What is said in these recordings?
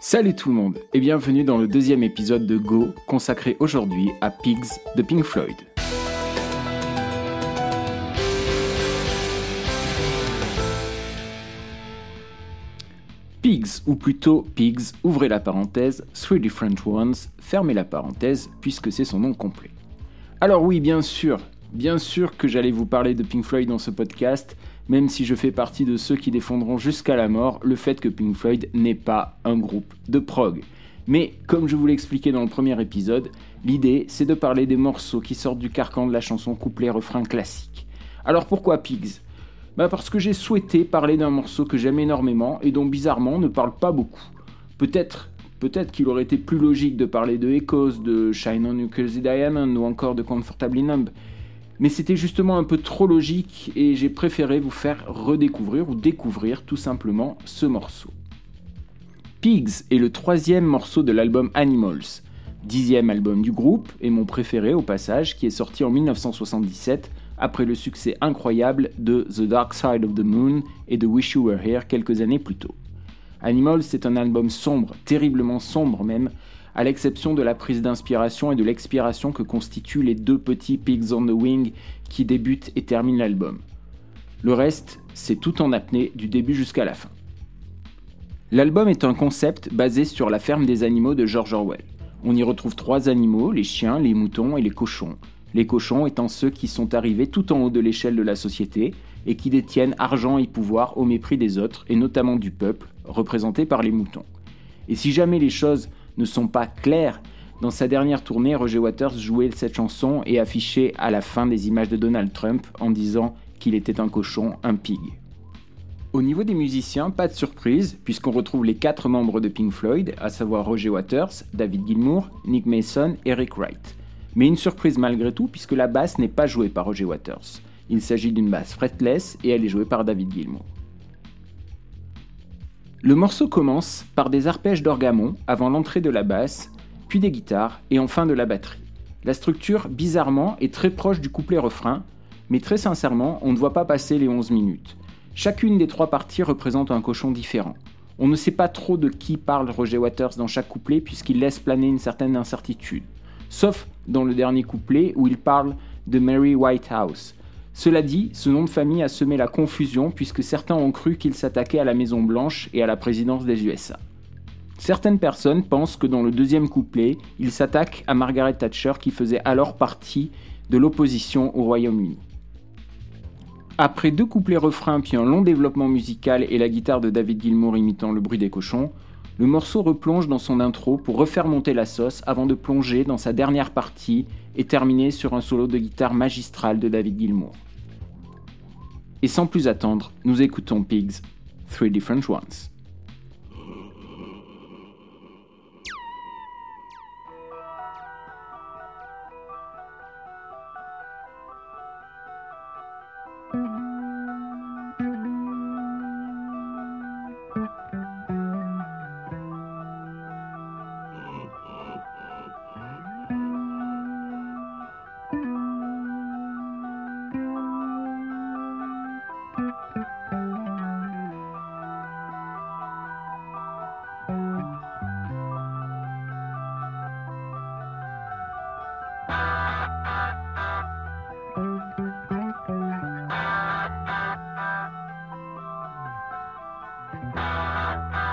Salut tout le monde et bienvenue dans le deuxième épisode de Go consacré aujourd'hui à Pigs de Pink Floyd. Pigs, ou plutôt Pigs, ouvrez la parenthèse, Three Different Ones, fermez la parenthèse, puisque c'est son nom complet. Alors oui, bien sûr, bien sûr que j'allais vous parler de Pink Floyd dans ce podcast, même si je fais partie de ceux qui défendront jusqu'à la mort le fait que Pink Floyd n'est pas un groupe de prog. Mais comme je vous l'ai expliqué dans le premier épisode, l'idée c'est de parler des morceaux qui sortent du carcan de la chanson couplet-refrain classique. Alors pourquoi Pigs? Bah Parce que j'ai souhaité parler d'un morceau que j'aime énormément et dont bizarrement on ne parle pas beaucoup. Peut-être Peut-être qu'il aurait été plus logique de parler de Echoes, de Shine on You Crazy Diamond ou encore de Comfortably Numb mais c'était justement un peu trop logique et j'ai préféré vous faire redécouvrir ou découvrir tout simplement ce morceau. Pigs est le troisième morceau de l'album Animals, dixième album du groupe et mon préféré au passage qui est sorti en 1977 après le succès incroyable de The Dark Side of the Moon et de Wish You Were Here quelques années plus tôt. Animals c'est un album sombre, terriblement sombre même, à l'exception de la prise d'inspiration et de l'expiration que constituent les deux petits Pigs on the Wing qui débutent et terminent l'album. Le reste, c'est tout en apnée du début jusqu'à la fin. L'album est un concept basé sur la ferme des animaux de George Orwell. On y retrouve trois animaux, les chiens, les moutons et les cochons. Les cochons étant ceux qui sont arrivés tout en haut de l'échelle de la société et qui détiennent argent et pouvoir au mépris des autres, et notamment du peuple, représenté par les moutons. Et si jamais les choses ne sont pas clairs. Dans sa dernière tournée, Roger Waters jouait cette chanson et affichait à la fin des images de Donald Trump en disant qu'il était un cochon, un pig. Au niveau des musiciens, pas de surprise, puisqu'on retrouve les quatre membres de Pink Floyd, à savoir Roger Waters, David Gilmour, Nick Mason et Rick Wright. Mais une surprise malgré tout, puisque la basse n'est pas jouée par Roger Waters. Il s'agit d'une basse fretless et elle est jouée par David Gilmour. Le morceau commence par des arpèges d'orgamon avant l'entrée de la basse, puis des guitares et enfin de la batterie. La structure, bizarrement, est très proche du couplet-refrain, mais très sincèrement, on ne voit pas passer les 11 minutes. Chacune des trois parties représente un cochon différent. On ne sait pas trop de qui parle Roger Waters dans chaque couplet puisqu'il laisse planer une certaine incertitude. Sauf dans le dernier couplet où il parle de Mary Whitehouse, cela dit, ce nom de famille a semé la confusion puisque certains ont cru qu'il s'attaquait à la Maison Blanche et à la présidence des USA. Certaines personnes pensent que dans le deuxième couplet, il s'attaque à Margaret Thatcher qui faisait alors partie de l'opposition au Royaume-Uni. Après deux couplets refrains puis un long développement musical et la guitare de David Gilmour imitant le bruit des cochons, le morceau replonge dans son intro pour refaire monter la sauce avant de plonger dans sa dernière partie et terminer sur un solo de guitare magistral de David Gilmour. Et sans plus attendre, nous écoutons Pigs, Three Different Ones. Ah, ah.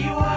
you are.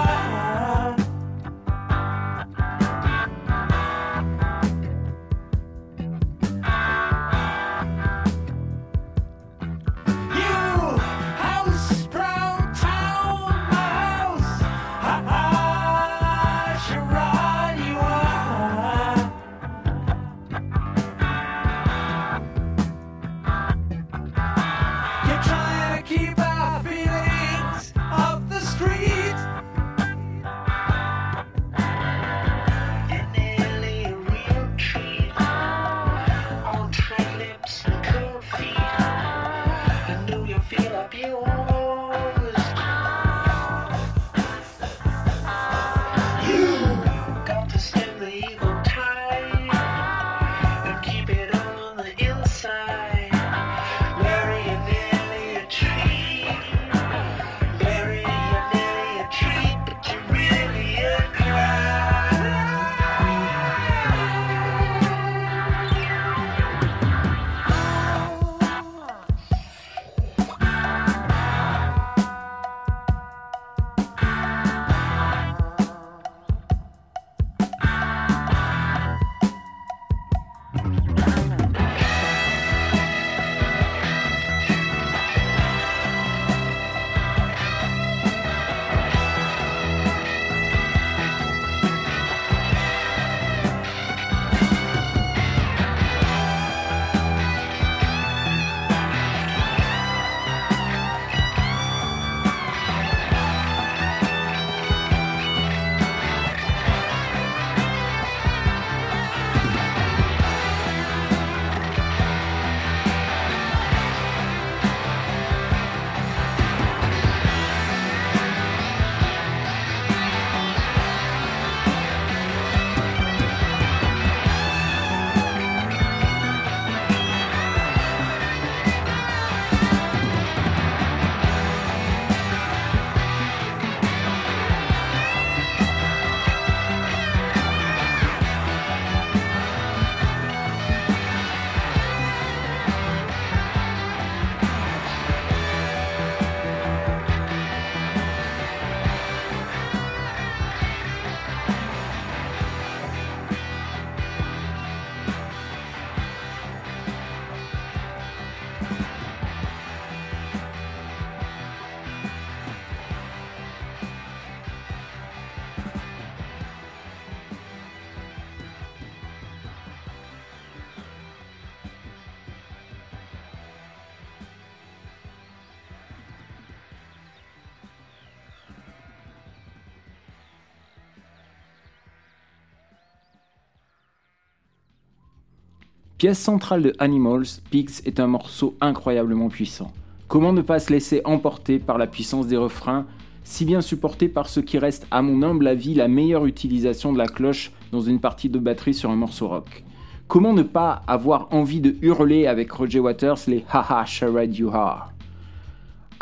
Pièce centrale de Animals, Pigs est un morceau incroyablement puissant. Comment ne pas se laisser emporter par la puissance des refrains, si bien supporté par ce qui reste, à mon humble avis, la meilleure utilisation de la cloche dans une partie de batterie sur un morceau rock? Comment ne pas avoir envie de hurler avec Roger Waters les Haha Charade You Are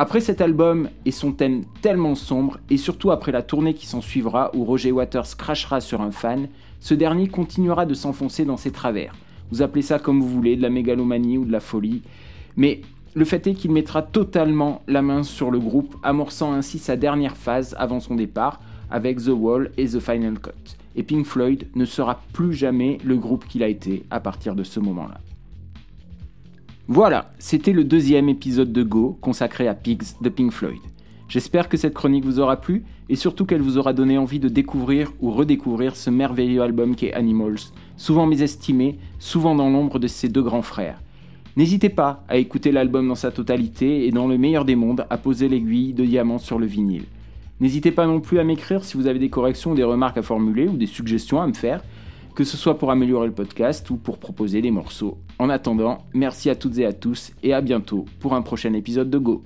Après cet album et son thème tellement sombre, et surtout après la tournée qui s'en suivra où Roger Waters crachera sur un fan, ce dernier continuera de s'enfoncer dans ses travers vous appelez ça comme vous voulez, de la mégalomanie ou de la folie. Mais le fait est qu'il mettra totalement la main sur le groupe, amorçant ainsi sa dernière phase avant son départ avec The Wall et The Final Cut. Et Pink Floyd ne sera plus jamais le groupe qu'il a été à partir de ce moment-là. Voilà, c'était le deuxième épisode de Go consacré à Pigs de Pink Floyd. J'espère que cette chronique vous aura plu et surtout qu'elle vous aura donné envie de découvrir ou redécouvrir ce merveilleux album qu'est Animals souvent mésestimé, souvent dans l'ombre de ses deux grands frères. N'hésitez pas à écouter l'album dans sa totalité et dans le meilleur des mondes à poser l'aiguille de diamant sur le vinyle. N'hésitez pas non plus à m'écrire si vous avez des corrections des remarques à formuler ou des suggestions à me faire, que ce soit pour améliorer le podcast ou pour proposer des morceaux. En attendant, merci à toutes et à tous et à bientôt pour un prochain épisode de Go.